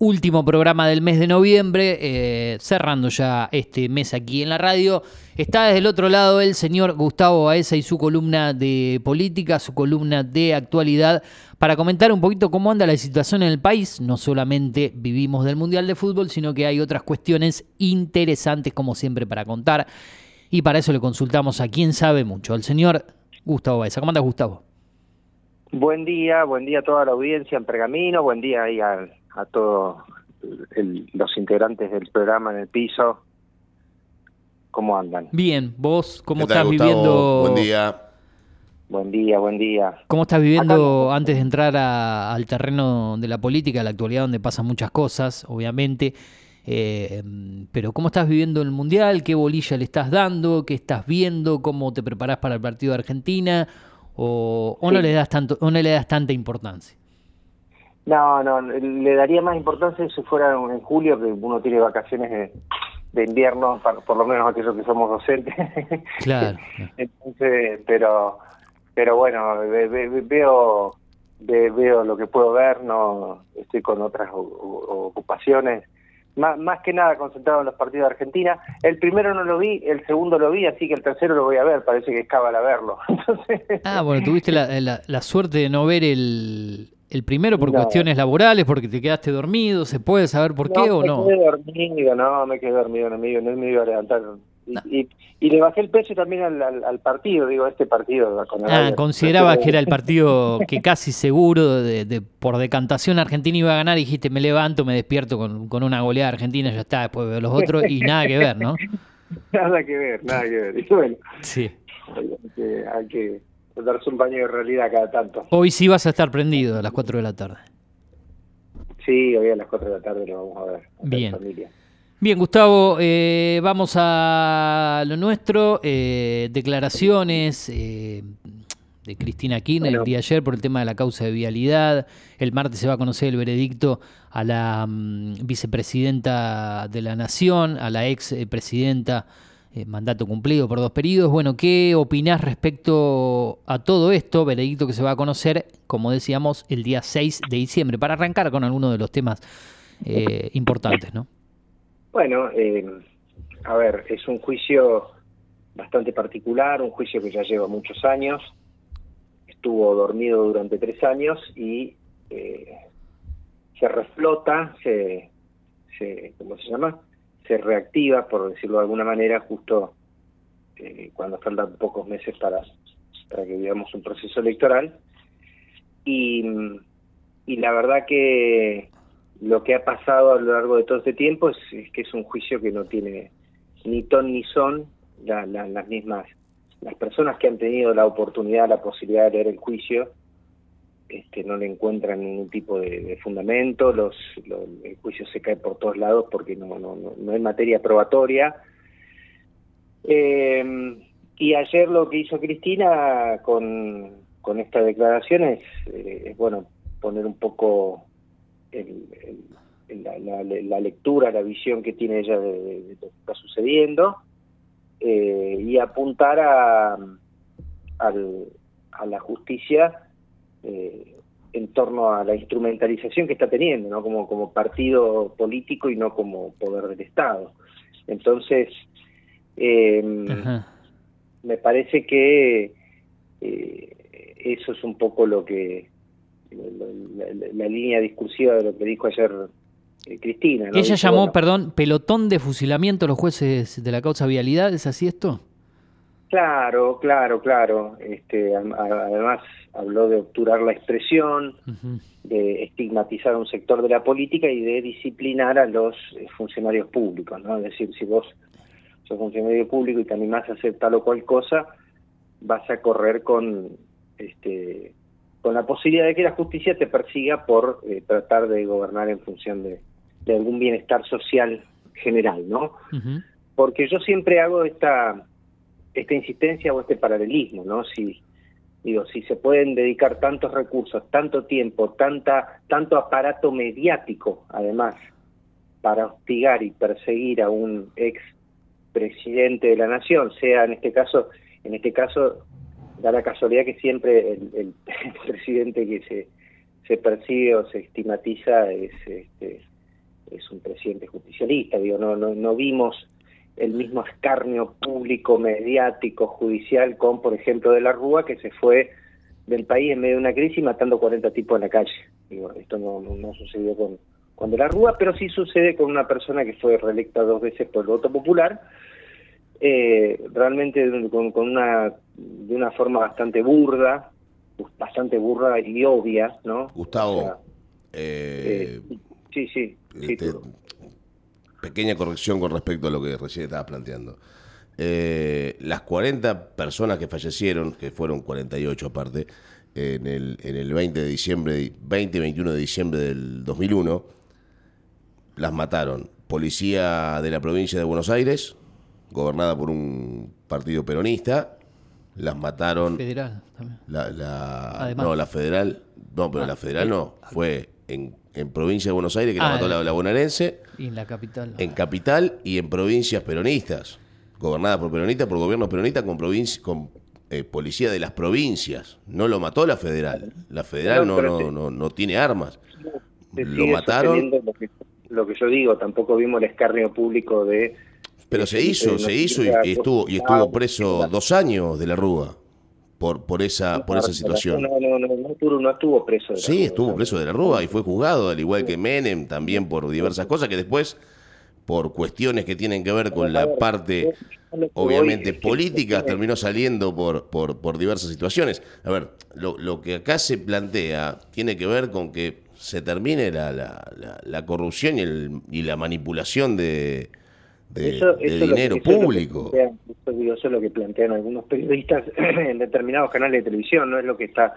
Último programa del mes de noviembre, eh, cerrando ya este mes aquí en la radio. Está desde el otro lado el señor Gustavo Baeza y su columna de política, su columna de actualidad, para comentar un poquito cómo anda la situación en el país. No solamente vivimos del Mundial de Fútbol, sino que hay otras cuestiones interesantes, como siempre, para contar. Y para eso le consultamos a quien sabe mucho, al señor Gustavo Baeza. ¿Cómo anda, Gustavo? Buen día, buen día a toda la audiencia en Pergamino, buen día ahí a, a todos los integrantes del programa en el piso. ¿Cómo andan? Bien, vos, ¿cómo estás viviendo? Buen día. Buen día, buen día. ¿Cómo estás viviendo antes de entrar al terreno de la política, la actualidad donde pasan muchas cosas, obviamente? Eh, pero ¿cómo estás viviendo el Mundial? ¿Qué bolilla le estás dando? ¿Qué estás viendo? ¿Cómo te preparás para el partido de Argentina? o, no le das tanto o no le das tanta importancia? No, no, le daría más importancia si fuera en julio, que uno tiene vacaciones de, invierno, por, lo menos aquellos que somos docentes. Claro. Entonces, pero, pero bueno, veo, veo lo que puedo ver, no estoy con otras ocupaciones más, que nada concentrado en los partidos de Argentina. El primero no lo vi, el segundo lo vi, así que el tercero lo voy a ver, parece que es cábala verlo. Ah, bueno, tuviste la, suerte de no ver el, el primero por cuestiones laborales, porque te quedaste dormido, ¿se puede saber por qué o no? Me quedé dormido, no, me quedé dormido, no me, no me iba a levantar y, le bajé el peso también al, partido, digo, este partido. ah, considerabas que era el partido que casi seguro, de, por decantación Argentina iba a ganar, y dijiste, me levanto, me despierto con, una goleada argentina, ya está, después veo los otros, y nada que ver, ¿no? nada que ver, nada que ver. Y bueno, sí. hay, que, darse un baño de realidad cada tanto. Hoy sí vas a estar prendido a las 4 de la tarde. Sí, hoy a las 4 de la tarde lo vamos a ver. Bien. Bien, Gustavo, eh, vamos a lo nuestro. Eh, declaraciones eh, de Cristina Kirchner el día de ayer por el tema de la causa de vialidad. El martes se va a conocer el veredicto a la mm, vicepresidenta de la Nación, a la ex presidenta, mandato cumplido por dos periodos. Bueno, ¿qué opinás respecto a todo esto? Veredicto que se va a conocer, como decíamos, el día 6 de diciembre, para arrancar con algunos de los temas importantes, ¿no? Bueno, eh, a ver, es un juicio bastante particular, un juicio que ya lleva muchos años, estuvo dormido durante tres años y eh, se reflota, se, se, ¿cómo se llama? Se reactiva, por decirlo de alguna manera, justo eh, cuando faltan pocos meses para, para que vivamos un proceso electoral. Y, y la verdad que lo que ha pasado a lo largo de todo este tiempo es, que es un juicio que no tiene ni ton ni son las mismas las personas que han tenido la oportunidad la posibilidad de leer el juicio este, no le encuentran ningún tipo de, fundamento los, el juicio se cae por todos lados porque no no no, no hay materia probatoria. Eh, y ayer lo que hizo Cristina con, con esta declaración es, eh, bueno poner un poco la, lectura, la visión que tiene ella de, lo que está sucediendo eh, y apuntar a, a la justicia eh, en torno a la instrumentalización que está teniendo, ¿no? como, como partido político y no como poder del Estado. Entonces, em, me parece que eh, eso es un poco lo que la, línea discursiva de lo que dijo ayer eh, Cristina. Ella llamó, perdón, pelotón de fusilamiento a los jueces de la causa vialidad, ¿es así esto? Claro, claro, claro. Este, además habló de obturar la expresión, de estigmatizar a un sector de la política y de disciplinar a los eh, funcionarios públicos, ¿no? Es decir, si vos sos funcionario público y te animás a hacer tal o cual cosa, vas a correr con este con la posibilidad de que la justicia te persiga por eh, tratar de gobernar en función de, algún bienestar social general, ¿no? Porque yo siempre hago esta esta insistencia o este paralelismo, ¿no? Si digo, si se pueden dedicar tantos recursos, tanto tiempo, tanta tanto aparato mediático, además, para hostigar y perseguir a un ex presidente de la nación, sea en este caso, en este caso da la casualidad que siempre el, presidente que se se percibe o se estigmatiza es, este, es un presidente justicialista. Digo, no, no, no vimos el mismo escarnio público, mediático, judicial con, por ejemplo, de la Rúa, que se fue del país en medio de una crisis matando 40 tipos en la calle. Digo, esto no, no, sucedió con, con De la Rúa, pero sí sucede con una persona que fue reelecta dos veces por el voto popular, eh, realmente con, con, una de una forma bastante burda, bastante burda y obvia, ¿no? Gustavo, eh, eh, sí, sí, sí este, pequeña corrección con respecto a lo que recién estabas planteando. Eh, las 40 personas que fallecieron, que fueron 48 aparte, en el, en el 20 de diciembre, 20 y 21 de diciembre del 2001, las mataron policía de la provincia de Buenos Aires, gobernada por un partido peronista, las mataron... Federal también. La, no, la federal, no, pero la ah, federal no, fue en, en, provincia de Buenos Aires que la ah, mató la, la bonaerense. Y en la capital. En capital y en provincias peronistas, gobernadas por peronistas, por gobiernos peronistas con, con eh, policía de las provincias. No lo mató la federal. La federal no, no, no, no, tiene armas. Lo mataron. Lo que, yo digo, tampoco vimos el escarnio público de pero se hizo, se hizo y, estuvo y estuvo preso dos años de la Rúa por por esa por esa situación. No, no, no, no, estuvo preso. De la sí, estuvo preso de la Rúa y fue juzgado, al igual que Menem, también por diversas cosas que después, por cuestiones que tienen que ver con la parte, obviamente, política, terminó saliendo por, por, por diversas situaciones. A ver, lo, lo que acá se plantea tiene que ver con que se termine la, la, la, corrupción y, el, y la manipulación de, de, dinero público. eso, es lo que plantean algunos periodistas en determinados canales de televisión, no es lo que está...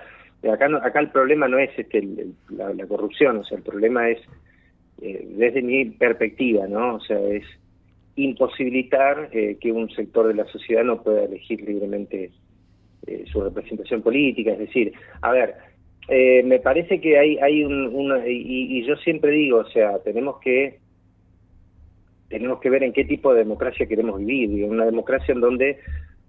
Acá, acá el problema no es este, la, corrupción, o sea, el problema es, eh, desde mi perspectiva, ¿no? O sea, es imposibilitar eh, que un sector de la sociedad no pueda elegir libremente eh, su representación política, es decir, a ver, me parece que hay, hay un, una, y, y yo siempre digo, o sea, tenemos que tenemos que ver en qué tipo de democracia queremos vivir, una democracia en donde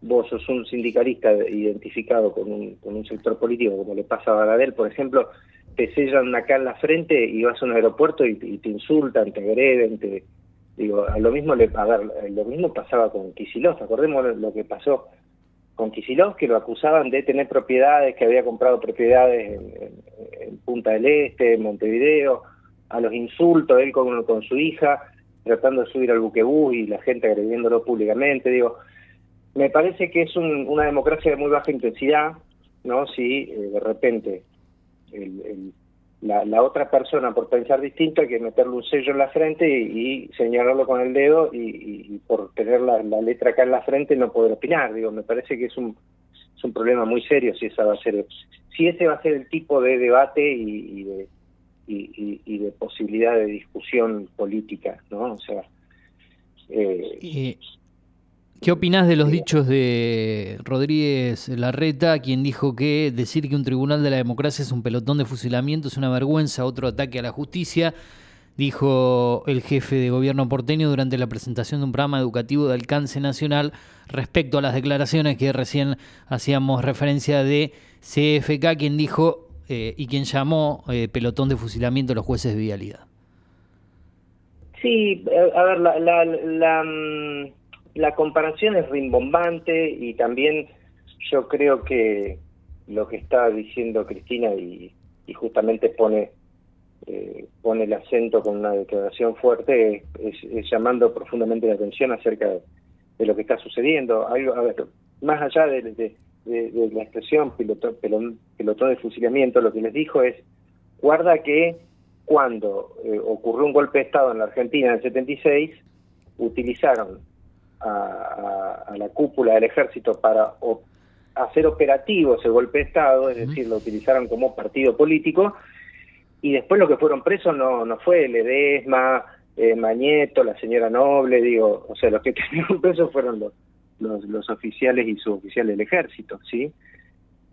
vos sos un sindicalista identificado con un, con un sector político, como le pasa a Baradel, por ejemplo, te sellan acá en la frente y vas a un aeropuerto y, te insultan, te agreden, te, digo, a lo mismo le, a ver, lo mismo pasaba con Kisilov, acordemos lo que pasó con Kisilov, que lo acusaban de tener propiedades, que había comprado propiedades en, Punta del Este, en Montevideo, a los insultos, él con, con su hija, tratando de subir al buquebús y la gente agrediéndolo públicamente. Digo, me parece que es una democracia de muy baja intensidad, ¿no? Si eh, de repente la, otra persona, por pensar distinto, hay que meterle un sello en la frente y, señalarlo con el dedo y, por tener la, letra acá en la frente no poder opinar. Digo, me parece que es un, es un problema muy serio si esa va a ser, si ese va a ser el tipo de debate y de y, de posibilidad de discusión política, ¿no? O sea... Eh, ¿Qué opinás de los dichos de Rodríguez Larreta, quien dijo que decir que un tribunal de la democracia es un pelotón de fusilamiento es una vergüenza, otro ataque a la justicia? Dijo el jefe de gobierno porteño durante la presentación de un programa educativo de alcance nacional respecto a las declaraciones que recién hacíamos referencia de CFK, quien dijo eh, y quien llamó eh, pelotón de fusilamiento a los jueces de vialidad. Sí, eh, a ver, la, la, mm, la, comparación es rimbombante y también yo creo que lo que está diciendo Cristina y, justamente pone pone el acento con una declaración fuerte es, llamando profundamente la atención acerca de, lo que está sucediendo. Algo, a ver, más allá de de, la expresión pelotón, pelotón de fusilamiento, lo que les dijo es, guarda que cuando eh, ocurrió un golpe de Estado en la Argentina en el 76, utilizaron a, la cúpula del ejército para hacer operativo ese golpe de Estado, es decir, lo utilizaron como partido político, y después lo que fueron presos no, no fue Ledesma, eh, Mañeto, la señora Noble, digo, o sea, los que tenían presos fueron los, los, oficiales y suboficiales del ejército, ¿sí?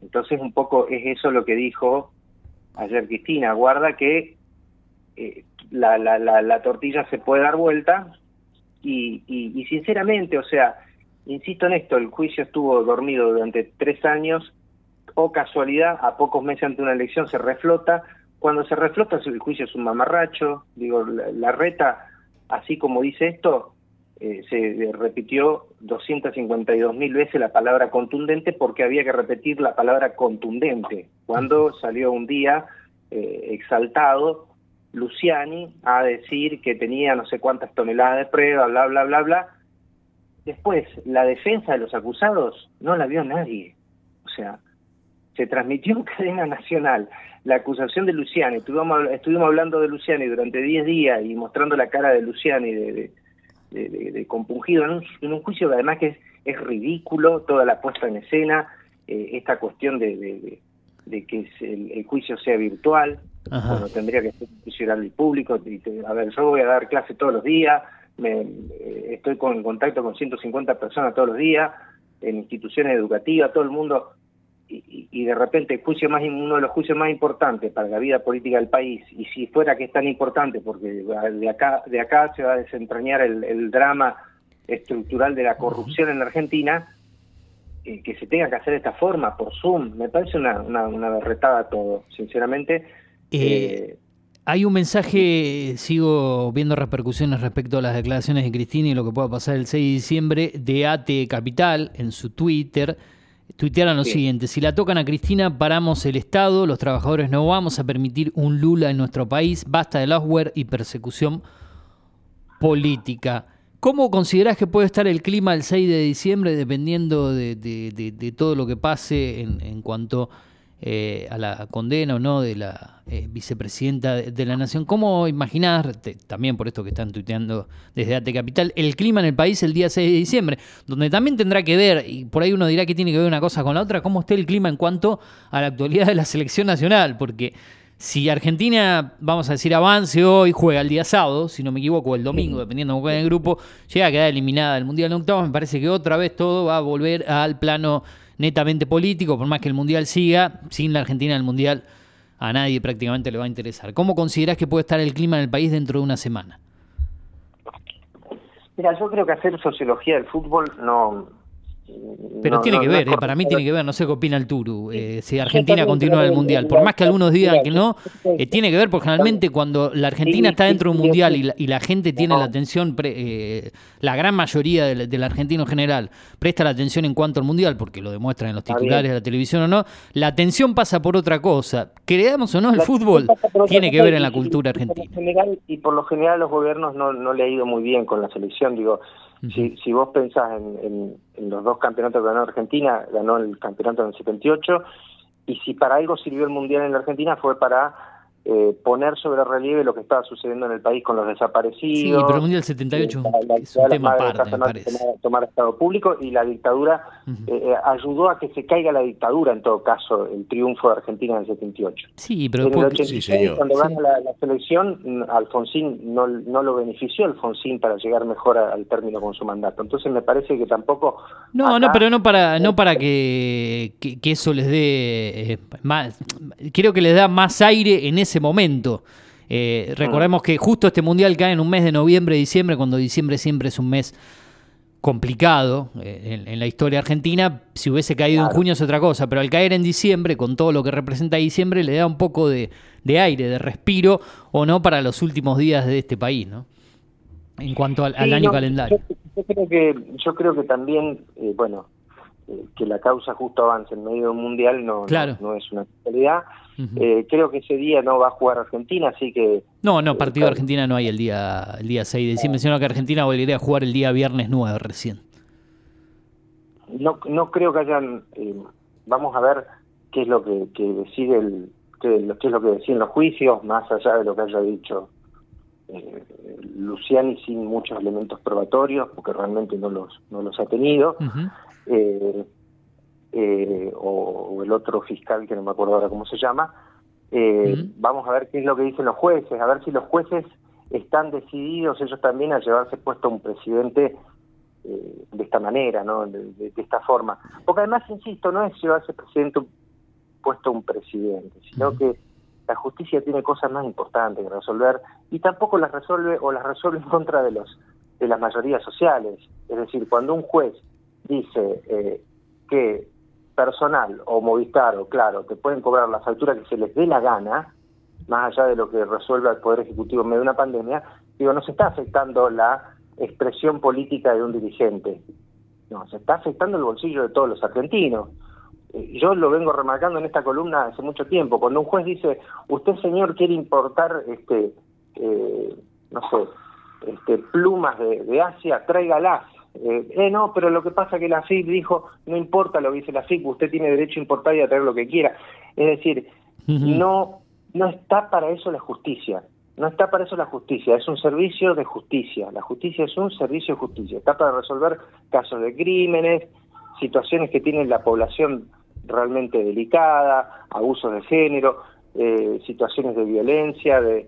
Entonces un poco es eso lo que dijo ayer Cristina, guarda que eh, la, la, la, tortilla se puede dar vuelta y, y, sinceramente, o sea, insisto en esto, el juicio estuvo dormido durante tres años, o casualidad, a pocos meses ante una elección se reflota, cuando se reflota el juicio es un mamarracho, digo, la, reta, así como dice esto, eh, se repitió 252 mil veces la palabra contundente porque había que repetir la palabra contundente. Cuando salió un día eh, exaltado Luciani a decir que tenía no sé cuántas toneladas de prueba, bla, bla, bla, bla. Después, la defensa de los acusados no la vio nadie. O sea, se transmitió en cadena nacional la acusación de Luciani. Estuvimos, estuvimos hablando de Luciani durante 10 días y mostrando la cara de Luciani de, compungido en un, juicio que además que es, es ridículo, toda la puesta en escena, eh, esta cuestión de, que el, juicio sea virtual, bueno, tendría que ser un juicio oral y público. a ver, yo voy a dar clase todos los días, me, eh, estoy con, en contacto con 150 personas todos los días, en instituciones educativas, todo el mundo y, de repente el juicio más uno de los juicios más importantes para la vida política del país y si fuera que es tan importante porque de acá de acá se va a desentrañar el, drama estructural de la corrupción en la Argentina eh, que se tenga que hacer de esta forma por Zoom me parece una una, una todo sinceramente. Eh, hay un mensaje, sigo viendo repercusiones respecto a las declaraciones de Cristina y lo que pueda pasar el 6 de diciembre, de AT Capital en su Twitter, tuitearon lo siguiente, si la tocan a Cristina, paramos el Estado, los trabajadores no vamos a permitir un Lula en nuestro país, basta de software y persecución política. ¿Cómo considerás que puede estar el clima el 6 de diciembre dependiendo de, todo lo que pase en, en cuanto eh, a la condena o no de la eh, vicepresidenta de, la Nación. ¿Cómo imaginar, también por esto que están tuiteando desde Ate Capital, el clima en el país el día 6 de diciembre? Donde también tendrá que ver, y por ahí uno dirá que tiene que ver una cosa con la otra, cómo esté el clima en cuanto a la actualidad de la selección nacional, porque si Argentina, vamos a decir, avance hoy, juega el día sábado, si no me equivoco, el domingo, dependiendo de cómo el grupo, llega a quedar eliminada del Mundial de octavos, me parece que otra vez todo va a volver al plano netamente político, por más que el Mundial siga, sin la Argentina el Mundial a nadie prácticamente le va a interesar. ¿Cómo considerás que puede estar el clima en el país dentro de una semana? Mira, yo creo que hacer sociología del fútbol no, pero tiene que ver, eh, para mí tiene que ver, no sé qué opina el Turu, eh, si Argentina continúa en el Mundial. Por más que algunos digan que no, eh, tiene que ver porque generalmente cuando la Argentina está dentro de un Mundial y la, gente tiene la atención, la gran mayoría del, argentino en general presta la atención en cuanto al Mundial, porque lo demuestran en los titulares de la televisión o no, la atención pasa por otra cosa. Creamos o no, el fútbol tiene que ver en la cultura argentina. Y por lo general los gobiernos no, no le ha ido muy bien con la selección, digo si, si vos pensás en, en, los dos campeonatos que ganó Argentina, ganó el campeonato en el 78, y si para algo sirvió el Mundial en la Argentina fue para eh, poner sobre relieve lo que estaba sucediendo en el país con los desaparecidos. Sí, pero el Mundial 78 es un tema aparte, Tomar, Estado público y la dictadura eh, eh, ayudó a que se caiga la dictadura, en todo caso, el triunfo de Argentina en el 78. Sí, pero en el 86, cuando gana la, selección, Alfonsín no, no lo benefició Alfonsín para llegar mejor al término con su mandato. Entonces me parece que tampoco... No, no, pero no para, no para que, que, eso les dé más... Creo que les da más aire en ese ese momento. Eh, recordemos que justo este mundial cae en un mes de noviembre, diciembre, cuando diciembre siempre es un mes complicado eh, en, la historia argentina. Si hubiese caído en junio es otra cosa, pero al caer en diciembre, con todo lo que representa diciembre, le da un poco de, aire, de respiro, o no, para los últimos días de este país, ¿no? En cuanto al, año calendario. Yo, creo que, yo creo que también, eh, bueno, que la causa justo avance en medio de un mundial no, no, es una realidad. Eh, creo que ese día no va a jugar Argentina, así que... No, no, partido de Argentina no hay el día, el día 6 de diciembre, sino que Argentina volvería a jugar el día viernes 9 recién. No, no creo que hayan... Eh, vamos a ver qué es lo que, decide el... Qué, es lo que deciden los juicios, más allá de lo que haya dicho eh, Luciani sin muchos elementos probatorios, porque realmente no los, no los ha tenido. eh, eh, o, el otro fiscal que no me acuerdo ahora cómo se llama, eh, vamos a ver qué es lo que dicen los jueces, a ver si los jueces están decididos ellos también a llevarse puesto un presidente eh, de esta manera, ¿no? De, esta forma. Porque además, insisto, no es llevarse presidente puesto un presidente, sino que la justicia tiene cosas más importantes que resolver y tampoco las resuelve o las resuelve en contra de los de las mayorías sociales. Es decir, cuando un juez dice eh, que personal o Movistar o Claro te pueden cobrar las alturas que se les dé la gana, más allá de lo que resuelva el Poder Ejecutivo en medio de una pandemia, digo, no se está afectando la expresión política de un dirigente, no, se está afectando el bolsillo de todos los argentinos. Eh, yo lo vengo remarcando en esta columna hace mucho tiempo, cuando un juez dice, usted señor quiere importar, este, eh, no sé, este, plumas de, Asia, tráigalas. Eh, eh, no, pero lo que pasa es que la FIP dijo, no importa lo que dice la FIP, usted tiene derecho a importar y a traer lo que quiera. Es decir, no, no está para eso la justicia. No está para eso la justicia, es un servicio de justicia. La justicia es un servicio de justicia. Está para resolver casos de crímenes, situaciones que tiene la población realmente delicada, abusos de género, eh, situaciones de violencia, de,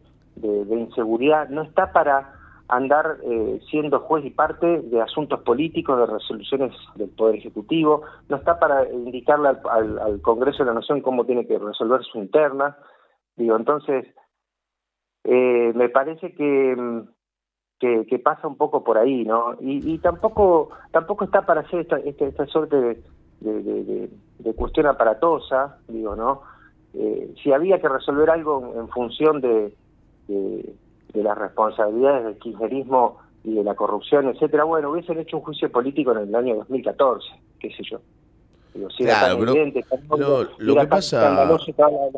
inseguridad. No está para andar eh, siendo juez y parte de asuntos políticos, de resoluciones del Poder Ejecutivo. No está para indicarle al, Congreso de la Nación cómo tiene que resolver su interna. Digo, entonces eh, me parece que, que, pasa un poco por ahí, ¿no? Y, tampoco tampoco está para hacer esta, esta, esta suerte de, de, de, cuestión aparatosa, digo, ¿no? Eh, si había que resolver algo en función de, de, las responsabilidades del kirchnerismo y de la corrupción, etcétera, bueno, hubiesen hecho un juicio político en el año 2014, qué sé yo claro, pero lo que pasa... La,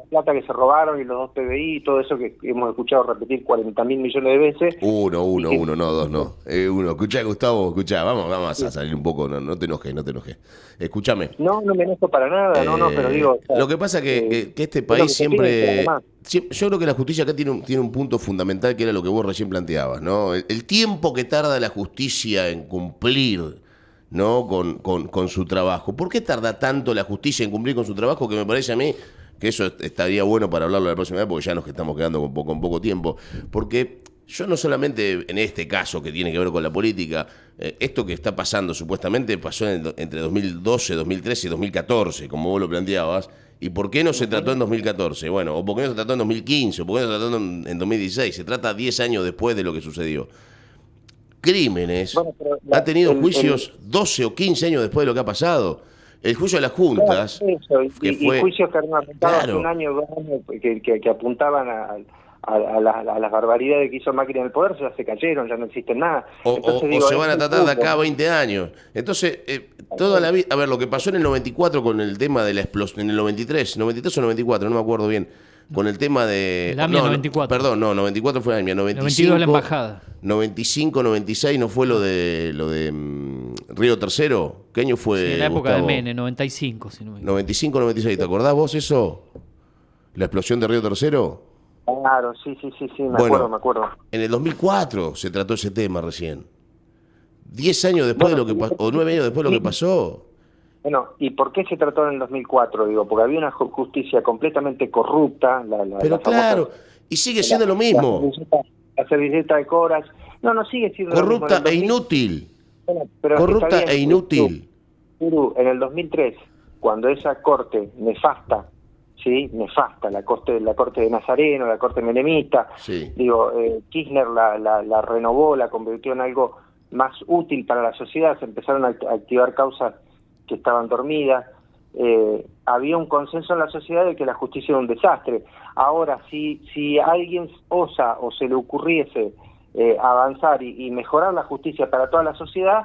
plata que se robaron y los dos PBI y todo eso que hemos escuchado repetir 40 mil millones de veces. Uno, uno, uno, no, dos, no. Eh, uno. Escucha, Gustavo, escucha, vamos, vamos a salir un poco, no, no te enojes, no te enojes. Escúchame. No, no me enojo para nada, no, no, pero eh, digo... lo que pasa que, eh, que, este país siempre... Yo creo que la justicia acá tiene un, tiene un punto fundamental que era lo que vos recién planteabas, ¿no? el tiempo que tarda la justicia en cumplir ¿no? Con, con, su trabajo. ¿Por qué tarda tanto la justicia en cumplir con su trabajo? Que me parece a mí que eso estaría bueno para hablarlo la próxima vez, porque ya nos estamos quedando con poco, con poco tiempo. Porque yo no solamente en este caso que tiene que ver con la política, eh, esto que está pasando supuestamente pasó entre 2012, 2013 y 2014, como vos lo planteabas. ¿Y por qué no se trató en 2014? Bueno, o por qué no se trató en 2015, o por qué no se trató en, en 2016. Se trata 10 años después de lo que sucedió crímenes, ha tenido juicios 12 o 15 años después de lo que ha pasado. El juicio de las juntas. y, juicios que han hace un año, dos años, que, apuntaban a, a, las barbaridades que hizo Macri en el poder, ya se cayeron, ya no existen nada. O, se van a tratar de acá a 20 años. Entonces, eh, toda la vida. A ver, lo que pasó en el 94 con el tema de la explosión, en el 93, 93 o 94, no me acuerdo bien con el tema de... El AMIA 94. perdón, no, 94 fue el AMIA, 95, 92 la embajada. 95, 96 no fue lo de lo de mm, Río Tercero. ¿Qué año fue? Sí, en la época de Mene, 95, si no me 95, 96, ¿te acordás vos eso? ¿La explosión de Río Tercero? Claro, sí, sí, sí, sí, me acuerdo, me acuerdo. En el 2004 se trató ese tema recién. Diez años después de lo que pasó, o nueve años después de lo que pasó. Bueno, ¿y por qué se trató en el 2004? Digo, porque había una justicia completamente corrupta. La, Pero claro, y sigue siendo lo mismo. La servilleta, de Coras. No, no sigue siendo Corrupta lo mismo. e inútil. corrupta e inútil. en el 2003, cuando esa corte nefasta, ¿sí? Nefasta, la corte, la corte de Nazareno, la corte menemista, digo, eh, Kirchner la, la, la renovó, la convirtió en algo más útil para la sociedad, se empezaron a activar causas que estaban dormidas. Eh, había un consenso en la sociedad de que la justicia era un desastre. Ahora, si, si alguien osa o se le ocurriese eh, avanzar y, mejorar la justicia para toda la sociedad,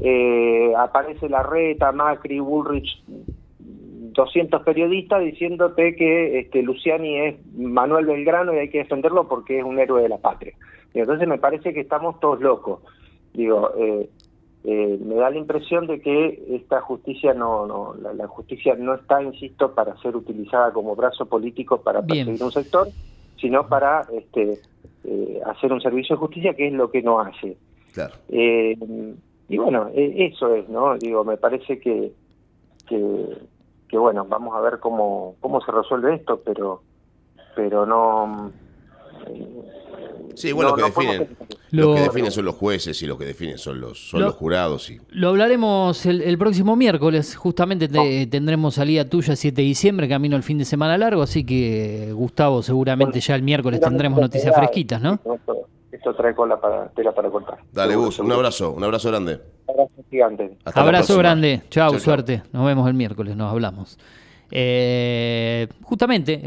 eh, aparece la reta, Macri, Bullrich, 200 periodistas diciéndote que este, Luciani es Manuel Belgrano y hay que defenderlo porque es un héroe de la patria. Entonces me parece que estamos todos locos. Digo, eh, eh, me da la impresión de que esta justicia no, no la, justicia no está, insisto, para ser utilizada como brazo político para perseguir un sector, sino para este, eh, hacer un servicio de justicia, que es lo que no hace. Eh, y bueno, e, eso es, ¿no? Digo, me parece que, que, que, bueno, vamos a ver cómo, cómo se resuelve esto, pero, pero no Sí, bueno, lo que definen. Lo, que definen son los jueces y lo que definen son los, son los jurados. Y... Lo hablaremos el, próximo miércoles. Justamente tendremos salida tuya 7 de diciembre, camino al fin de semana largo. Así que, Gustavo, seguramente ya el miércoles tendremos noticias fresquitas, ¿no? Esto, trae cola para, tela para cortar. Dale, Gus, un abrazo, un abrazo grande. Abrazo gigante. abrazo grande. Chao, suerte. Nos vemos el miércoles, nos hablamos. Eh, justamente.